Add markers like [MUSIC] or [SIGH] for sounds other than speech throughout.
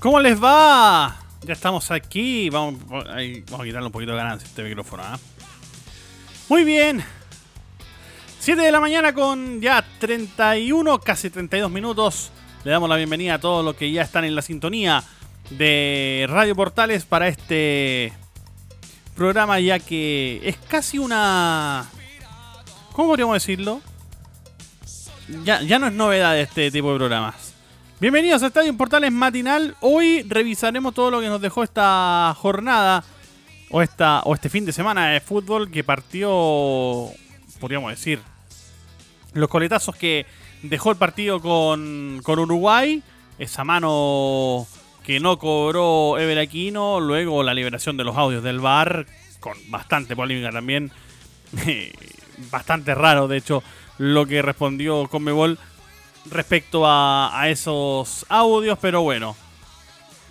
¿Cómo les va? Ya estamos aquí. Vamos, a quitarle un poquito de ganancia a este micrófono. ¿ah? Muy bien. 7 de la mañana con ya 31, casi 32 minutos. Le damos la bienvenida a todos los que ya están en la sintonía de Radio Portales para este programa ya que es casi una... ¿Cómo podríamos decirlo? Ya, ya no es novedad este tipo de programas. Bienvenidos a Estadio Portales Matinal. Hoy revisaremos todo lo que nos dejó esta jornada o, esta, o este fin de semana de fútbol que partió, podríamos decir, los coletazos que dejó el partido con, con Uruguay, esa mano que no cobró Ever Aquino, luego la liberación de los audios del bar, con bastante polémica también, [LAUGHS] bastante raro de hecho lo que respondió Conmebol respecto a, esos audios, pero bueno,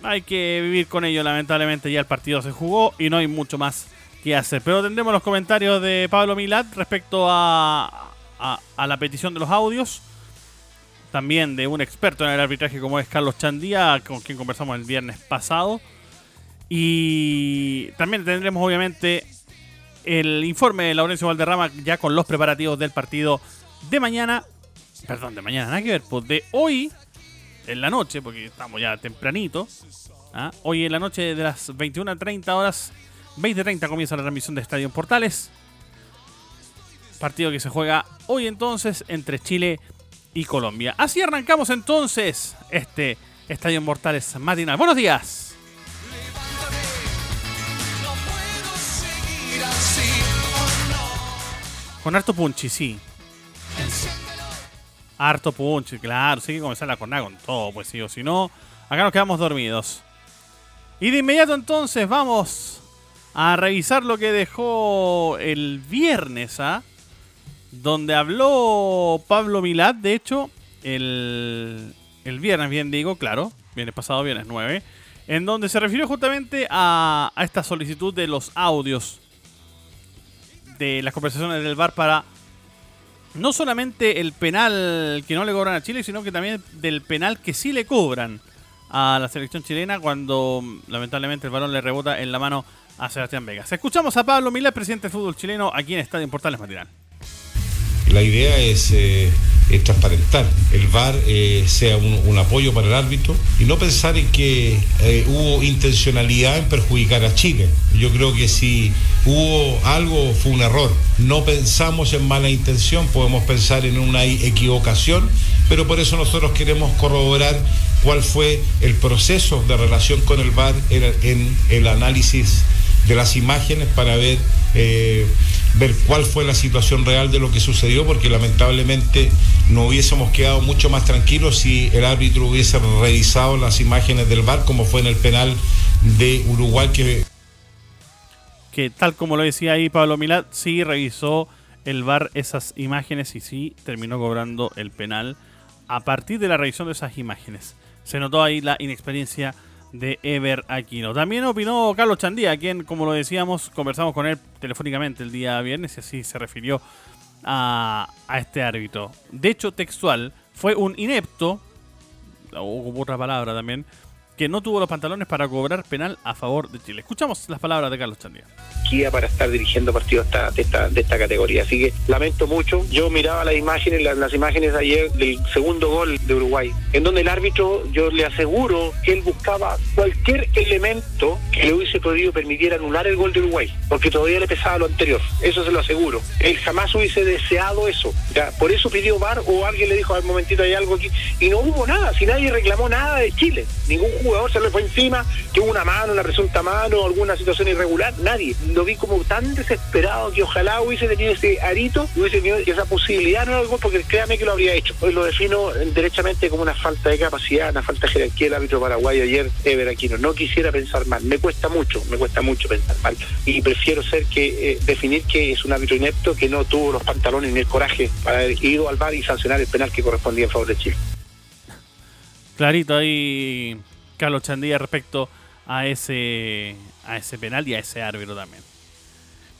hay que vivir con ello. Lamentablemente ya el partido se jugó y no hay mucho más que hacer. Pero tendremos los comentarios de Pablo Milat respecto a, a, la petición de los audios. También de un experto en el arbitraje como es Carlos Chandía, con quien conversamos el viernes pasado. Y también tendremos obviamente el informe de Laurencio Valderrama ya con los preparativos del partido de mañana Perdón, de mañana, nada que ver, pues de hoy en la noche, porque estamos ya tempranito. ¿ah? Hoy en la noche de las 21.30 horas, 20.30 comienza la transmisión de Estadio Portales. Partido que se juega hoy entonces entre Chile y Colombia. Así arrancamos entonces este Estadio Portales matinal. Buenos días. Con harto punchi, sí. Harto punch, claro, sí que comenzar la jornada con todo, pues sí, o si no, acá nos quedamos dormidos. Y de inmediato entonces vamos a revisar lo que dejó el viernes, ¿ah? Donde habló Pablo Milad, de hecho, el, el viernes, bien digo, claro, viernes pasado, viernes 9, en donde se refirió justamente a, a esta solicitud de los audios de las conversaciones del bar para no solamente el penal que no le cobran a Chile, sino que también del penal que sí le cobran a la selección chilena cuando lamentablemente el balón le rebota en la mano a Sebastián Vegas. Escuchamos a Pablo Milán, presidente del fútbol chileno, aquí en Estadio Portales Matinal. La idea es, eh, transparentar, el VAR eh, sea un, apoyo para el árbitro y no pensar en que eh, hubo intencionalidad en perjudicar a Chile. Yo creo que si hubo algo fue un error. No pensamos en mala intención, podemos pensar en una equivocación, pero por eso nosotros queremos corroborar cuál fue el proceso de relación con el VAR en el análisis de las imágenes para ver ver cuál fue la situación real de lo que sucedió, porque lamentablemente no hubiésemos quedado mucho más tranquilos si el árbitro hubiese revisado las imágenes del VAR, como fue en el penal de Uruguay que... Que tal como lo decía ahí Pablo Milat, sí revisó el VAR esas imágenes y sí terminó cobrando el penal a partir de la revisión de esas imágenes. Se notó ahí la inexperiencia de Ever Aquino. También opinó Carlos Chandía, quien, como lo decíamos, conversamos con él telefónicamente el día viernes y así se refirió a, a este árbitro. De hecho, textual, fue un inepto, o otra palabra también, que no tuvo los pantalones para cobrar penal a favor de Chile. Escuchamos las palabras de Carlos Chandía para estar dirigiendo partidos de, esta, de esta categoría. Así que lamento mucho. Yo miraba las imágenes, las, imágenes ayer del segundo gol de Uruguay, en donde el árbitro, yo le aseguro que él buscaba cualquier elemento que le hubiese podido permitir anular el gol de Uruguay, porque todavía le pesaba lo anterior. Eso se lo aseguro. Él jamás hubiese deseado eso. Ya, por eso pidió VAR o alguien le dijo al momentito hay algo aquí. Y no hubo nada, si nadie reclamó nada de Chile. Ningún jugador se le fue encima, que hubo una mano, una presunta mano, alguna situación irregular, nadie vi como tan desesperado que ojalá hubiese tenido ese arito, hubiese tenido esa posibilidad no algo porque créame que lo habría hecho. Hoy lo defino derechamente como una falta de capacidad, una falta de jerarquía del árbitro paraguayo ayer, Ever Aquino. No quisiera pensar mal, me cuesta mucho, me cuesta mucho pensar mal. Y prefiero ser que eh, definir que es un árbitro inepto que no tuvo los pantalones ni el coraje para haber ido al bar y sancionar el penal que correspondía en favor de Chile. Clarito ahí Carlos Chandía respecto a ese, a ese penal y a ese árbitro también.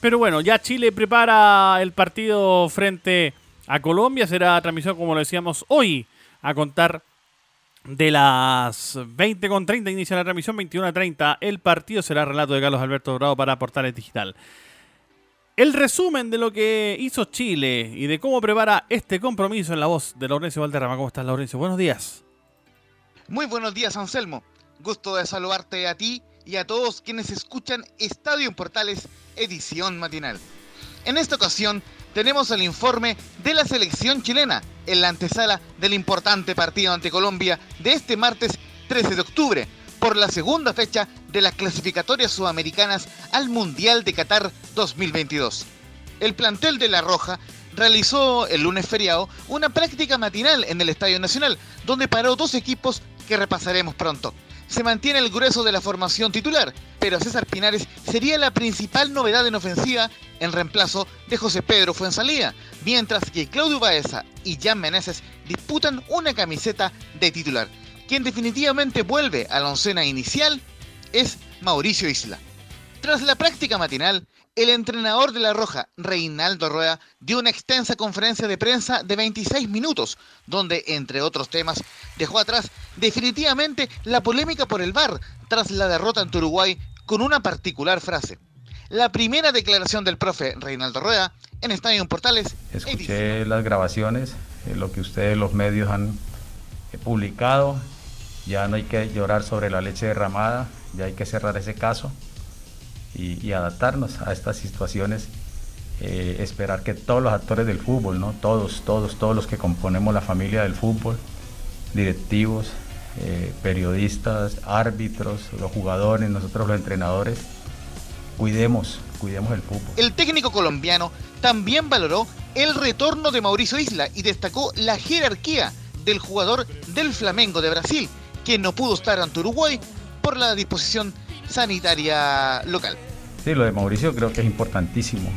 Pero bueno, ya Chile prepara el partido frente a Colombia. Será transmisión, como lo decíamos, hoy a contar de las 20.30 inicia la transmisión, 21.30 el partido será relato de Carlos Alberto Dorado para Portales Digital. El resumen de lo que hizo Chile y de cómo prepara este compromiso en la voz de Laurencio Valderrama. ¿Cómo estás, Laurencio? Buenos días. Muy buenos días, Anselmo. Gusto de saludarte a ti y a todos quienes escuchan Estadio en Portales, edición matinal. En esta ocasión tenemos el informe de la selección chilena en la antesala del importante partido ante Colombia de este martes 13 de octubre por la segunda fecha de las clasificatorias sudamericanas al Mundial de Qatar 2022. El plantel de La Roja realizó el lunes feriado una práctica matinal en el Estadio Nacional, donde paró dos equipos que repasaremos pronto. Se mantiene el grueso de la formación titular, pero César Pinares sería la principal novedad en ofensiva en reemplazo de José Pedro Fuensalía, mientras que Claudio Baeza y Jan Meneses disputan una camiseta de titular. Quien definitivamente vuelve a la oncena inicial es Mauricio Isla. Tras la práctica matinal, el entrenador de La Roja, Reinaldo Rueda, dio una extensa conferencia de prensa de 26 minutos, donde, entre otros temas, dejó atrás definitivamente la polémica por el VAR tras la derrota ante Uruguay con una particular frase. La primera declaración del profe Reinaldo Rueda en Estadio Portales. Escuché las grabaciones, eh, lo que ustedes los medios han eh, publicado ya no hay que llorar sobre la leche derramada, ya hay que cerrar ese caso y, adaptarnos a estas situaciones. Eh, esperar que todos los actores del fútbol, ¿no? todos, todos, todos los que componemos la familia del fútbol, directivos, eh, periodistas, árbitros, los jugadores, nosotros los entrenadores, cuidemos, cuidemos el fútbol. El técnico colombiano también valoró el retorno de Mauricio Isla y destacó la jerarquía del jugador del Flamengo de Brasil, que no pudo estar ante Uruguay por la disposición sanitaria local. Sí, lo de Mauricio creo que es importantísimo.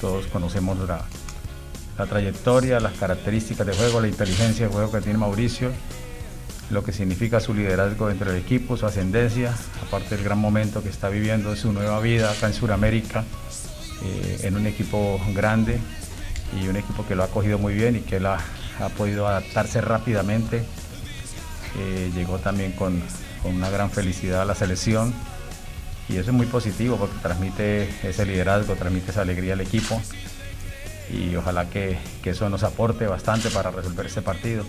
Todos conocemos la, la trayectoria, las características de juego, la inteligencia de juego que tiene Mauricio, lo que significa su liderazgo entre el equipo, su ascendencia, aparte del gran momento que está viviendo, su nueva vida acá en Sudamérica, eh, en un equipo grande y un equipo que lo ha cogido muy bien y que él ha podido adaptarse rápidamente llegó también con, una gran felicidad a la selección. Y eso es muy positivo porque transmite ese liderazgo, transmite esa alegría al equipo. Y ojalá que eso nos aporte bastante para resolver ese partido.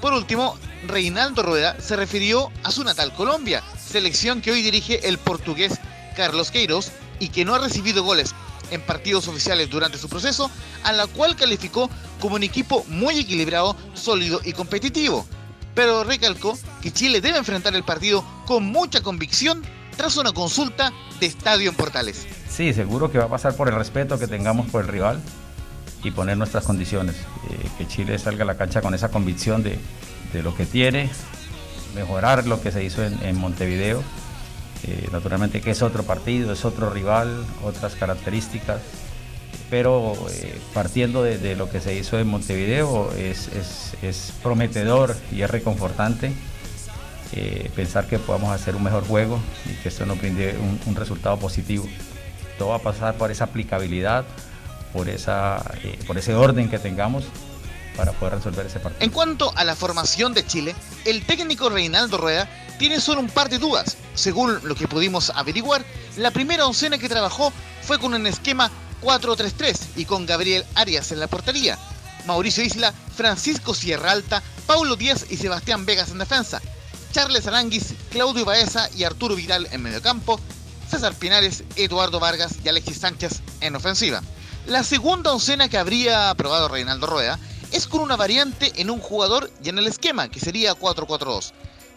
Por último, Reinaldo Rueda se refirió a su natal Colombia, selección que hoy dirige el portugués Carlos Queiroz y que no ha recibido goles en partidos oficiales durante su proceso, a la cual calificó como un equipo muy equilibrado, sólido y competitivo pero recalcó que Chile debe enfrentar el partido con mucha convicción tras una consulta de Estadio en Portales. Sí, seguro que va a pasar por el respeto que tengamos por el rival y poner nuestras condiciones. Eh, que Chile salga a la cancha con esa convicción de, lo que tiene, mejorar lo que se hizo en, Montevideo. Eh, naturalmente que es otro partido, es otro rival, otras características pero eh, partiendo de, lo que se hizo en Montevideo es, prometedor y es reconfortante eh, pensar que podamos hacer un mejor juego y que esto nos brinde un, resultado positivo. Todo va a pasar por esa aplicabilidad, por, esa, eh, por ese orden que tengamos para poder resolver ese partido. En cuanto a la formación de Chile, el técnico Reinaldo Rueda tiene solo un par de dudas. Según lo que pudimos averiguar, la primera oncena que trabajó fue con un esquema 4-3-3 y con Gabriel Arias en la portería. Mauricio Isla, Francisco Sierra Alta, Paulo Díaz y Sebastián Vegas en defensa. Charles Aranguis, Claudio Baeza y Arturo Vidal en mediocampo. César Pinares, Eduardo Vargas y Alexis Sánchez en ofensiva. La segunda oncena que habría aprobado Reinaldo Rueda es con una variante en un jugador y en el esquema, que sería 4-4-2.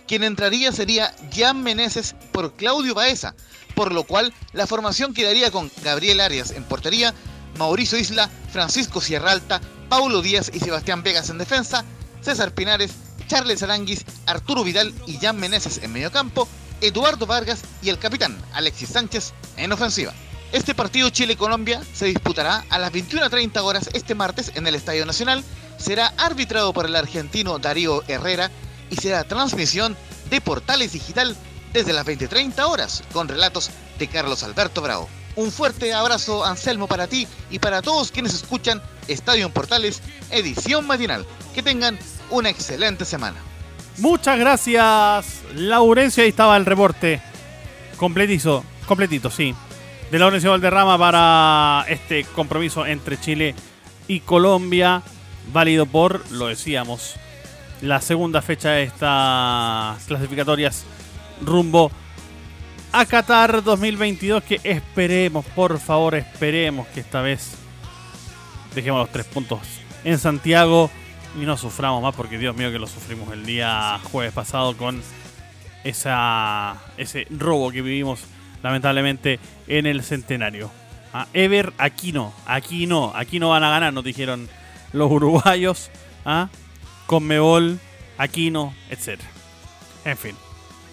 Quien entraría sería Jan Meneses por Claudio Baeza, por lo cual la formación quedaría con Gabriel Arias en portería, Mauricio Isla, Francisco Sierra Alta, Paulo Díaz y Sebastián Vegas en defensa, César Pinares, Charles Aranguis, Arturo Vidal y Jan Meneses en mediocampo, Eduardo Vargas y el capitán Alexis Sánchez en ofensiva. Este partido Chile-Colombia se disputará a las 21.30 horas este martes en el Estadio Nacional. Será arbitrado por el argentino Darío Herrera y será transmisión de Portales Digital desde las 20.30 horas con relatos de Carlos Alberto Bravo. Un fuerte abrazo Anselmo para ti y para todos quienes escuchan Estadio en Portales, edición matinal. Que tengan una excelente semana. Muchas gracias, Laurencia. Ahí estaba el reporte. Completizo, completito, sí. De Laurencio Valderrama para este compromiso entre Chile y Colombia. Válido por, lo decíamos, la segunda fecha de estas clasificatorias rumbo a Qatar 2022. Que esperemos, por favor, esperemos que esta vez dejemos los tres puntos en Santiago y no suframos más porque Dios mío que lo sufrimos el día jueves pasado con esa, ese robo que vivimos lamentablemente en el centenario. Ah, Ever, aquí no, aquí no, aquí no van a ganar, nos dijeron los uruguayos. ¿ah? Conmebol, Aquino, etc. En fin.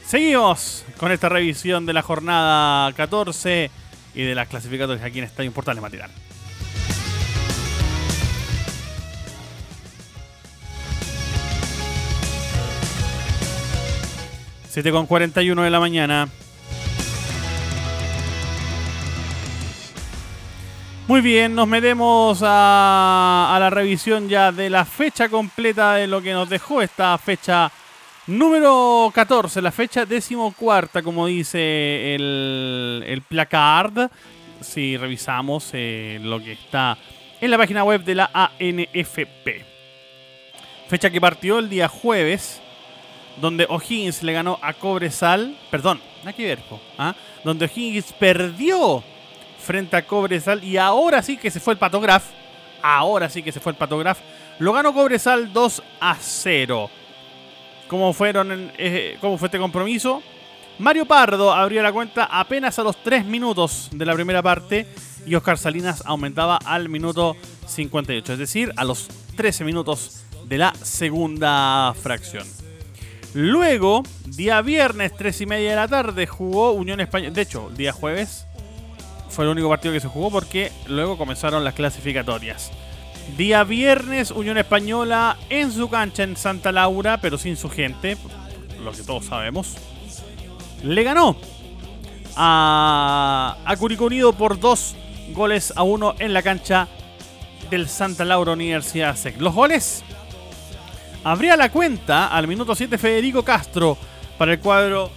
Seguimos con esta revisión de la jornada 14 y de las clasificatorias aquí en Estadio Portales Matinal. 7 con 41 de la mañana. Muy bien, nos metemos a, la revisión ya de la fecha completa de lo que nos dejó esta fecha número 14, la fecha decimocuarta, como dice el, el placard. Si revisamos eh, lo que está en la página web de la ANFP. Fecha que partió el día jueves donde O'Higgins le ganó a Cobresal, perdón, nada que ver, ¿ah? donde O'Higgins perdió frente a Cobresal y ahora sí que se fue el patograf, ahora sí que se fue el patograf, lo ganó Cobresal 2 a 0. ¿Cómo, fueron, eh, ¿Cómo fue este compromiso? Mario Pardo abrió la cuenta apenas a los 3 minutos de la primera parte y Oscar Salinas aumentaba al minuto 58, es decir, a los 13 minutos de la segunda fracción. Luego, día viernes, 3 y media de la tarde, jugó Unión Española. De hecho, día jueves fue el único partido que se jugó porque luego comenzaron las clasificatorias. Día viernes, Unión Española en su cancha en Santa Laura, pero sin su gente, lo que todos sabemos. Le ganó a, a Curicó Unido por dos goles a uno en la cancha del Santa Laura Universidad SEC. Los goles Abría la cuenta al minuto 7 Federico Castro para el cuadro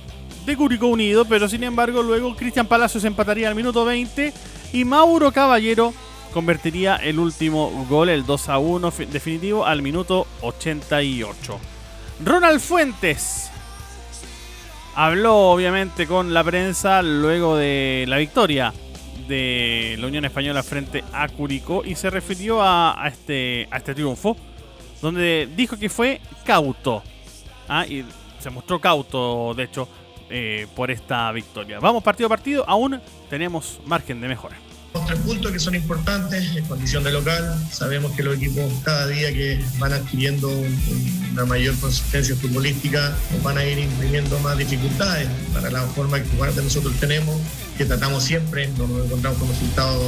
de Curicó Unido, pero sin embargo luego Cristian Palacios empataría al minuto 20 y Mauro Caballero convertiría el último gol, el 2 a 1 definitivo, al minuto 88. Ronald Fuentes habló obviamente con la prensa luego de la victoria de la Unión Española frente a Curicó y se refirió a, este, a este triunfo donde dijo que fue cauto. ¿ah? Y se mostró cauto, de hecho, eh, por esta victoria. Vamos partido a partido, aún tenemos margen de mejora. Tres puntos que son importantes en condición de local. Sabemos que los equipos cada día que van adquiriendo una mayor consistencia futbolística nos van a ir imprimiendo más dificultades para la forma que nosotros tenemos que tratamos siempre, no nos encontramos con resultados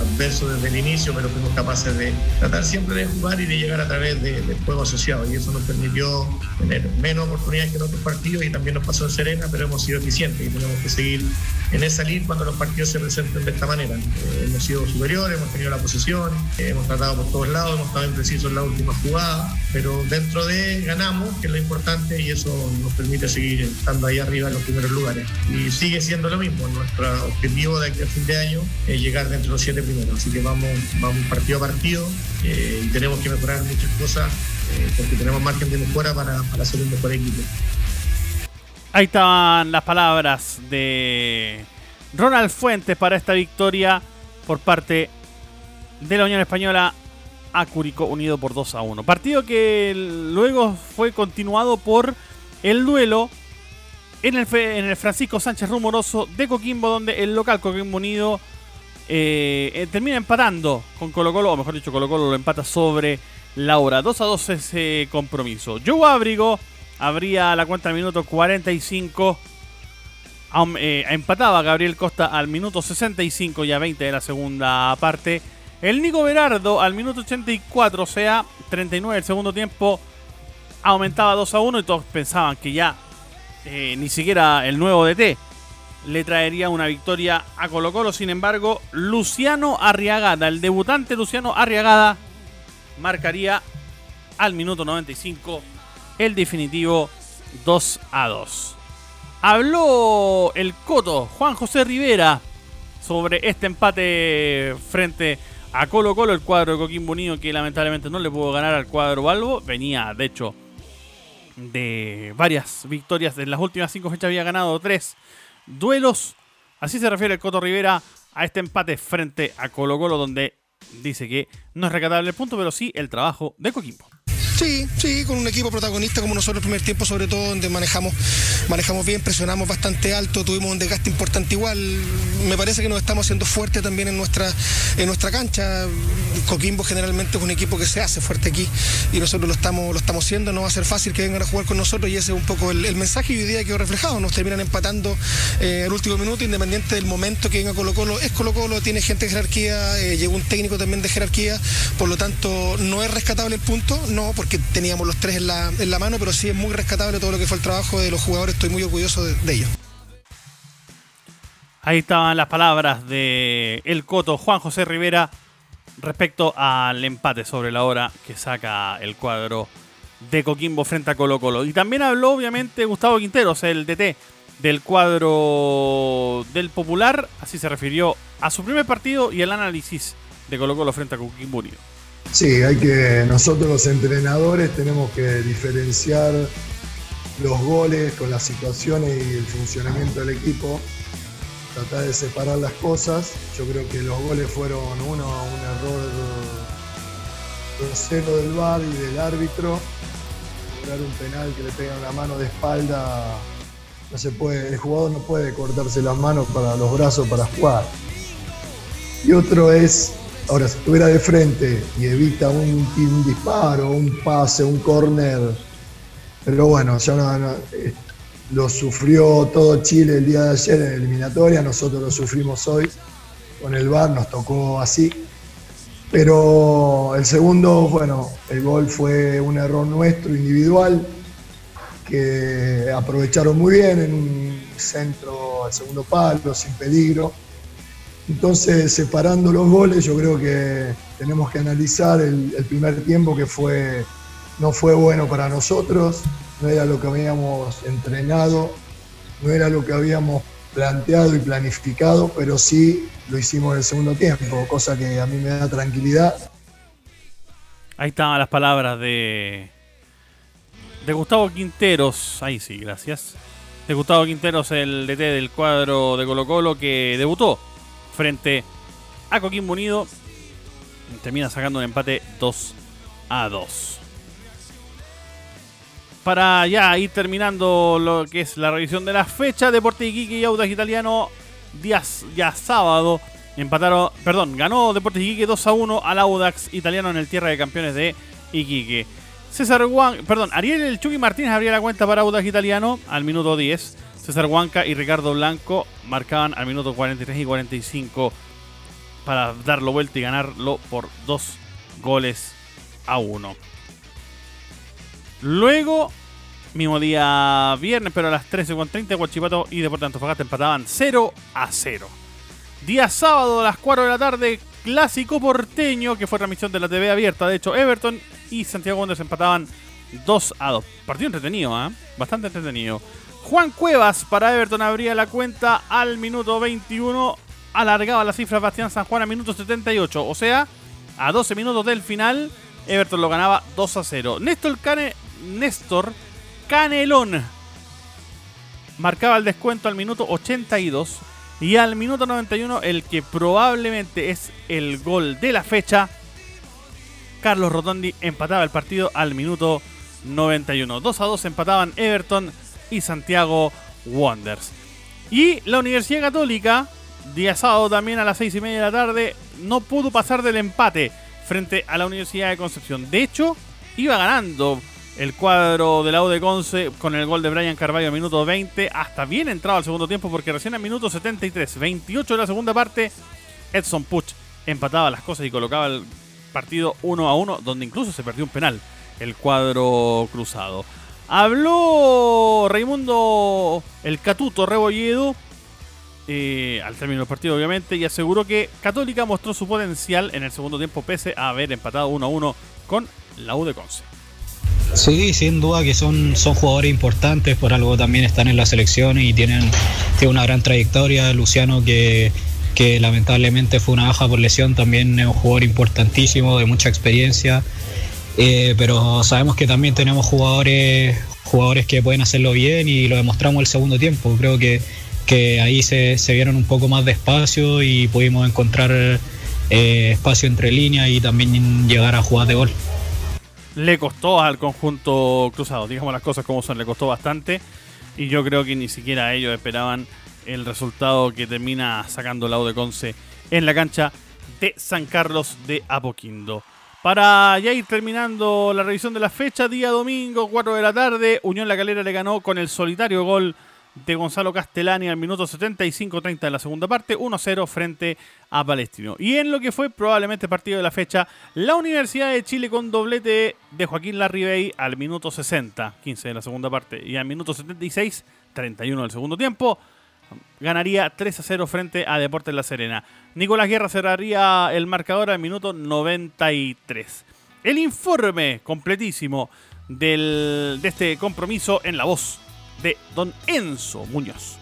adversos desde el inicio, pero fuimos capaces de tratar siempre de jugar y de llegar a través del juego asociado. Y eso nos permitió tener menos oportunidades que en otros partidos y también nos pasó en Serena, pero hemos sido eficientes y tenemos que seguir en esa línea cuando los partidos se presenten de esta manera. Eh, hemos sido superiores, hemos tenido la posesión, eh, hemos tratado por todos lados, hemos estado imprecisos en la última jugada, pero dentro de ganamos, que es lo importante, y eso nos permite seguir estando ahí arriba en los primeros lugares. Y sigue siendo lo mismo, nuestro objetivo de aquí a fin de año es llegar dentro de los siete primeros. Así que vamos, vamos partido a partido eh, y tenemos que mejorar muchas cosas eh, porque tenemos margen de mejora para, para ser un mejor equipo. Ahí estaban las palabras de Ronald Fuentes para esta victoria por parte de la Unión Española a Curicó unido por 2 a 1. Partido que luego fue continuado por el duelo en el, en el Francisco Sánchez Rumoroso de Coquimbo, donde el local Coquimbo Unido eh, eh, termina empatando con Colo Colo, o mejor dicho, Colo Colo lo empata sobre la hora. 2 a 2 ese compromiso. Joe Abrigo abría la cuenta al minuto 45. Eh, empataba Gabriel Costa al minuto 65 y a 20 de la segunda parte. El Nico Berardo al minuto 84, o sea, 39 del segundo tiempo, aumentaba 2 a 1 y todos pensaban que ya ni siquiera el nuevo DT le traería una victoria a Colo Colo. Sin embargo, Luciano Arriagada, el debutante Luciano Arriagada, marcaría al minuto 95 el definitivo 2 a 2. Habló el Coto, Juan José Rivera, sobre este empate frente a Colo Colo, el cuadro de Coquimbo Unido que lamentablemente no le pudo ganar al cuadro Balbo. Venía, de hecho, de varias victorias. En las últimas cinco fechas había ganado tres duelos. Así se refiere el Coto Rivera a este empate frente a Colo Colo, donde dice que no es recatable el punto, pero sí el trabajo de Coquimbo. Sí, sí, con un equipo protagonista como nosotros el primer tiempo, sobre todo donde manejamos, manejamos bien, presionamos bastante alto, tuvimos un desgaste importante igual. Me parece que nos estamos haciendo fuerte también en nuestra, en nuestra cancha. Coquimbo generalmente es un equipo que se hace fuerte aquí y nosotros lo estamos, lo estamos haciendo. No va a ser fácil que vengan a jugar con nosotros y ese es un poco el, mensaje y hoy día quedó reflejado. Nos terminan empatando eh, el último minuto, independiente del momento que venga Colo Colo. Es Colo Colo, tiene gente de jerarquía, eh, llegó un técnico también de jerarquía, por lo tanto no es rescatable el punto, no, porque teníamos los tres en la, mano, pero sí es muy rescatable todo lo que fue el trabajo de los jugadores, estoy muy orgulloso de, ellos. Ahí estaban las palabras de el Coto Juan José Rivera respecto al empate sobre la hora que saca el cuadro de Coquimbo frente a Colo Colo. Y también habló obviamente Gustavo Quinteros, el DT del cuadro del Popular, así se refirió a su primer partido y el análisis de Colo Colo frente a Coquimbo Unido. Sí, hay que, nosotros los entrenadores tenemos que diferenciar los goles con las situaciones y el funcionamiento del equipo, tratar de separar las cosas. Yo creo que los goles fueron uno, un error grosero del VAR y del árbitro, lograr un penal que le pegan la mano de espalda, no se puede, el jugador no puede cortarse las manos para los brazos para jugar. Y otro es Ahora, si estuviera de frente y evita un, disparo, un pase, un corner, pero bueno, ya no, eh, lo sufrió todo Chile el día de ayer en eliminatoria, nosotros lo sufrimos hoy con el VAR, nos tocó así. Pero el segundo, bueno, el gol fue un error nuestro individual que aprovecharon muy bien en un centro al segundo palo, sin peligro entonces, separando los goles, yo creo que tenemos que analizar el, primer tiempo que fue, no fue bueno para nosotros, no era lo que habíamos entrenado, no era lo que habíamos planteado y planificado, pero sí lo hicimos en el segundo tiempo, cosa que a mí me da tranquilidad. Ahí estaban las palabras de, de Gustavo Quinteros, ahí sí, gracias. De Gustavo Quinteros, el DT del cuadro de Colo Colo que debutó frente a Coquimbo Unido. Termina sacando un empate 2 a 2. Para ya ir terminando lo que es la revisión de la fecha, Deportes Iquique y Audax Italiano, días ya sábado, empataron, perdón, ganó Deportes Iquique 2 a 1 al Audax Italiano en el Tierra de Campeones de Iquique. César Juan, perdón, Ariel El Chucky Martínez abría la cuenta para Audax Italiano al minuto 10. César Huanca y Ricardo Blanco marcaban al minuto 43 y 45 para darlo vuelta y ganarlo por dos goles a uno. Luego, mismo día viernes, pero a las 13.30, Guachipato y Deportes Antofagasta empataban 0 a 0. Día sábado a las 4 de la tarde, clásico porteño, que fue transmisión de la TV abierta. De hecho, Everton y Santiago Wanderers empataban 2 a 2. Partido entretenido, ¿eh? Bastante entretenido. Juan Cuevas para Everton abría la cuenta al minuto 21. Alargaba la cifra Bastián San Juan a minuto 78. O sea, a 12 minutos del final, Everton lo ganaba 2 a 0. Néstor, Cane, Néstor Canelón marcaba el descuento al minuto 82. Y al minuto 91, el que probablemente es el gol de la fecha, Carlos Rotondi empataba el partido al minuto 91. 2 a 2 empataban Everton Santiago Wonders. Y la Universidad Católica, día sábado también a las 6 y media de la tarde, no pudo pasar del empate frente a la Universidad de Concepción. De hecho, iba ganando el cuadro de la U de Conce con el gol de Brian Carvalho a minuto 20, hasta bien entrado al segundo tiempo porque recién a minuto 73, 28 de la segunda parte, Edson Puch empataba las cosas y colocaba el partido 1 a 1, donde incluso se perdió un penal el cuadro cruzado. Habló Raimundo el Catuto Rebolledo eh, al término del partido, obviamente, y aseguró que Católica mostró su potencial en el segundo tiempo, pese a haber empatado 1 a 1 con la U de Conce. Sí, sin duda que son, son jugadores importantes, por algo también están en la selección y tienen, tienen una gran trayectoria. Luciano, que, que lamentablemente fue una baja por lesión, también es un jugador importantísimo, de mucha experiencia. Eh, pero sabemos que también tenemos jugadores, jugadores que pueden hacerlo bien y lo demostramos el segundo tiempo. Creo que, que ahí se, se vieron un poco más de espacio y pudimos encontrar eh, espacio entre líneas y también llegar a jugar de gol. Le costó al conjunto cruzado, digamos las cosas como son, le costó bastante y yo creo que ni siquiera ellos esperaban el resultado que termina sacando la U de Conce en la cancha de San Carlos de Apoquindo. Para ya ir terminando la revisión de la fecha, día domingo, 4 de la tarde, Unión La Calera le ganó con el solitario gol de Gonzalo Castellani al minuto 75-30 de la segunda parte, 1-0 frente a Palestino. Y en lo que fue probablemente partido de la fecha, la Universidad de Chile con doblete de Joaquín Larribey al minuto 60, 15 de la segunda parte, y al minuto 76, 31 del segundo tiempo, ganaría 3 a 0 frente a Deportes La Serena. Nicolás Guerra cerraría el marcador al minuto 93. El informe completísimo de este compromiso en la voz de don Enzo Muñoz.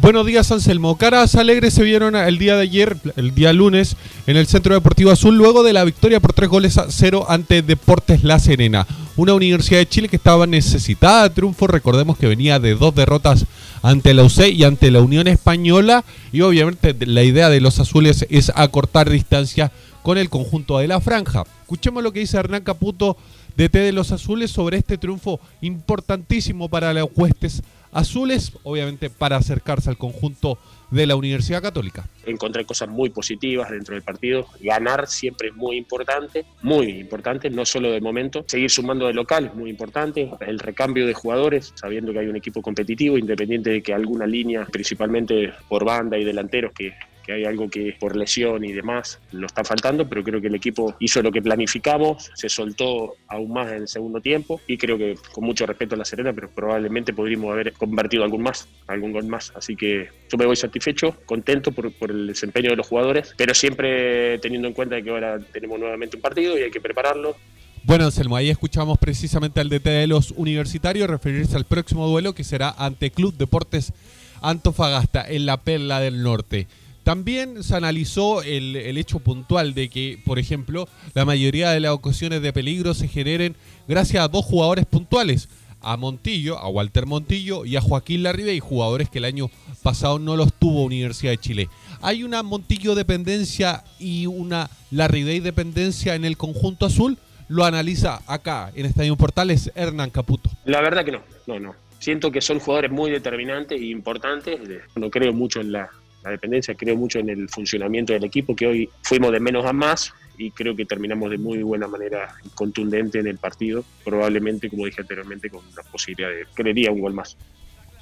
Buenos días, Anselmo. Caras alegres se vieron el día de ayer, el día lunes, en el Centro Deportivo Azul, luego de la victoria por tres goles a cero ante Deportes La Serena. Una Universidad de Chile que estaba necesitada de triunfo. Recordemos que venía de dos derrotas ante la UC y ante la Unión Española. Y obviamente la idea de los azules es acortar distancia con el conjunto de la franja. Escuchemos lo que dice Hernán Caputo, DT de los azules, sobre este triunfo importantísimo para los huestes azules, obviamente para acercarse al conjunto de la Universidad Católica. Encontré cosas muy positivas dentro del partido. Ganar siempre es muy importante, muy importante, no solo de momento. Seguir sumando de local es muy importante. El recambio de jugadores, sabiendo que hay un equipo competitivo, independiente de que alguna línea, principalmente por banda y delanteros, que que hay algo que por lesión y demás lo está faltando, pero creo que el equipo hizo lo que planificamos, se soltó aún más en el segundo tiempo y creo que con mucho respeto a la Serena, pero probablemente podríamos haber convertido algún más, algún gol más. Así que yo me voy satisfecho, contento por, por el desempeño de los jugadores, pero siempre teniendo en cuenta que ahora tenemos nuevamente un partido y hay que prepararlo. Bueno, Anselmo, ahí escuchamos precisamente al DT de los universitarios referirse al próximo duelo que será ante Club Deportes Antofagasta en la Perla del Norte. También se analizó el, el, hecho puntual de que, por ejemplo, la mayoría de las ocasiones de peligro se generen gracias a dos jugadores puntuales, a Montillo, a Walter Montillo y a Joaquín Larribey, jugadores que el año pasado no los tuvo Universidad de Chile. ¿Hay una Montillo dependencia y una Larribey dependencia en el conjunto azul? Lo analiza acá en Estadio Portales Hernán Caputo. La verdad que no, no, no. Siento que son jugadores muy determinantes e importantes. No creo mucho en la, la dependencia, creo mucho en el funcionamiento del equipo, que hoy fuimos de menos a más y creo que terminamos de muy buena manera contundente en el partido, probablemente, como dije anteriormente, con una posibilidad de, creería, un gol más.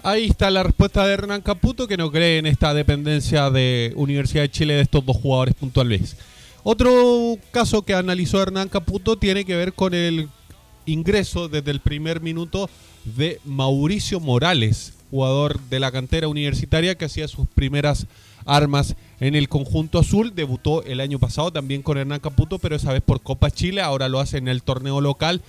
Ahí está la respuesta de Hernán Caputo, que no cree en esta dependencia de Universidad de Chile de estos dos jugadores puntuales. Otro caso que analizó Hernán Caputo tiene que ver con el ingreso desde el primer minuto de Mauricio Morales, jugador de la cantera universitaria que hacía sus primeras armas en el conjunto azul. Debutó el año pasado también con Hernán Caputo, pero esa vez por Copa Chile, ahora lo hace en el torneo local.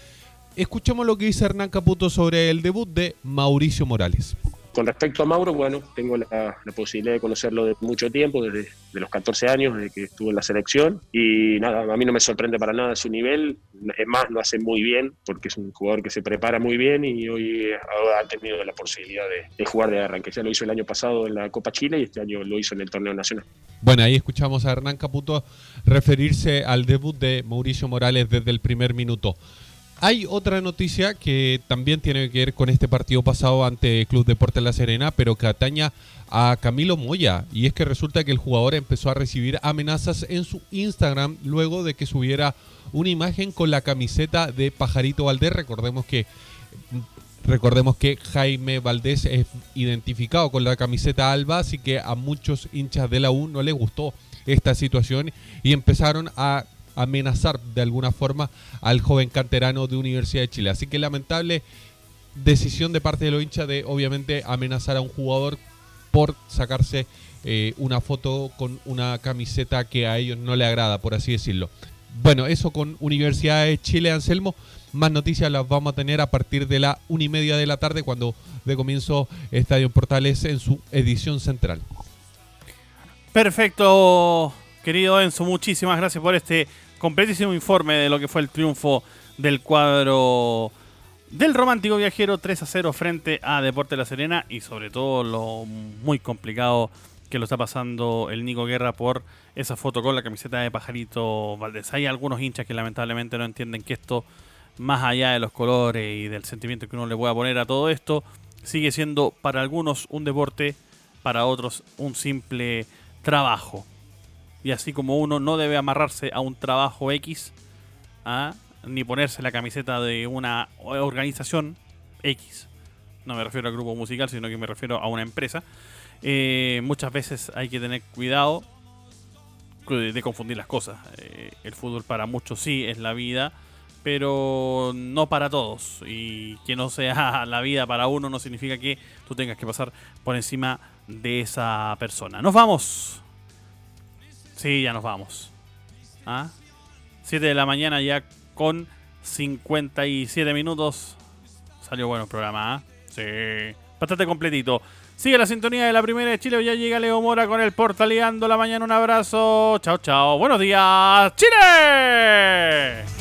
Escuchemos lo que dice Hernán Caputo sobre el debut de Mauricio Morales. Con respecto a Mauro, bueno, tengo la, posibilidad de conocerlo de mucho tiempo, desde de los 14 años, desde que estuvo en la selección. Y nada, a mí no me sorprende para nada su nivel. Es más, lo hace muy bien, porque es un jugador que se prepara muy bien y hoy ha tenido la posibilidad de, de jugar de arranque. Ya lo hizo el año pasado en la Copa Chile y este año lo hizo en el torneo nacional. Bueno, ahí escuchamos a Hernán Caputo referirse al debut de Mauricio Morales desde el primer minuto. Hay otra noticia que también tiene que ver con este partido pasado ante Club Deporte La Serena, pero que ataña a Camilo Moya. Y es que resulta que el jugador empezó a recibir amenazas en su Instagram luego de que subiera una imagen con la camiseta de Pajarito Valdés. Recordemos que Recordemos que Jaime Valdés es identificado con la camiseta alba, así que a muchos hinchas de la U no les gustó esta situación y empezaron a amenazar de alguna forma al joven canterano de Universidad de Chile. Así que lamentable decisión de parte de los hinchas de obviamente amenazar a un jugador por sacarse eh, una foto con una camiseta que a ellos no le agrada, por así decirlo. Bueno, eso con Universidad de Chile, Anselmo. Más noticias las vamos a tener a partir de la una y media de la tarde cuando de comienzo Estadio Portales en su edición central. Perfecto, querido Enzo, muchísimas gracias por este completísimo informe de lo que fue el triunfo del cuadro del romántico viajero 3 a 0 frente a Deporte La Serena y sobre todo lo muy complicado que lo está pasando el Nico Guerra por esa foto con la camiseta de Pajarito Valdés. Hay algunos hinchas que lamentablemente no entienden que esto, más allá de los colores y del sentimiento que uno le pueda poner a todo esto, sigue siendo para algunos un deporte, para otros un simple trabajo. Y así como uno no debe amarrarse a un trabajo X, ¿ah? ni ponerse la camiseta de una organización X, no me refiero al grupo musical, sino que me refiero a una empresa, eh, muchas veces hay que tener cuidado de, confundir las cosas. Eh, el fútbol para muchos sí es la vida, pero no para todos. Y que no sea [LAUGHS] la vida para uno no significa que tú tengas que pasar por encima de esa persona. Nos vamos. Sí, ya nos vamos. ¿Ah? 7 de la mañana ya con 57 minutos. Salió bueno el programa, ¿ah? Sí. Bastante completito. Sigue la sintonía de la primera de Chile. Ya llega Leo Mora con el portaleando la mañana. Un abrazo. Chao, chao. Buenos días, Chile.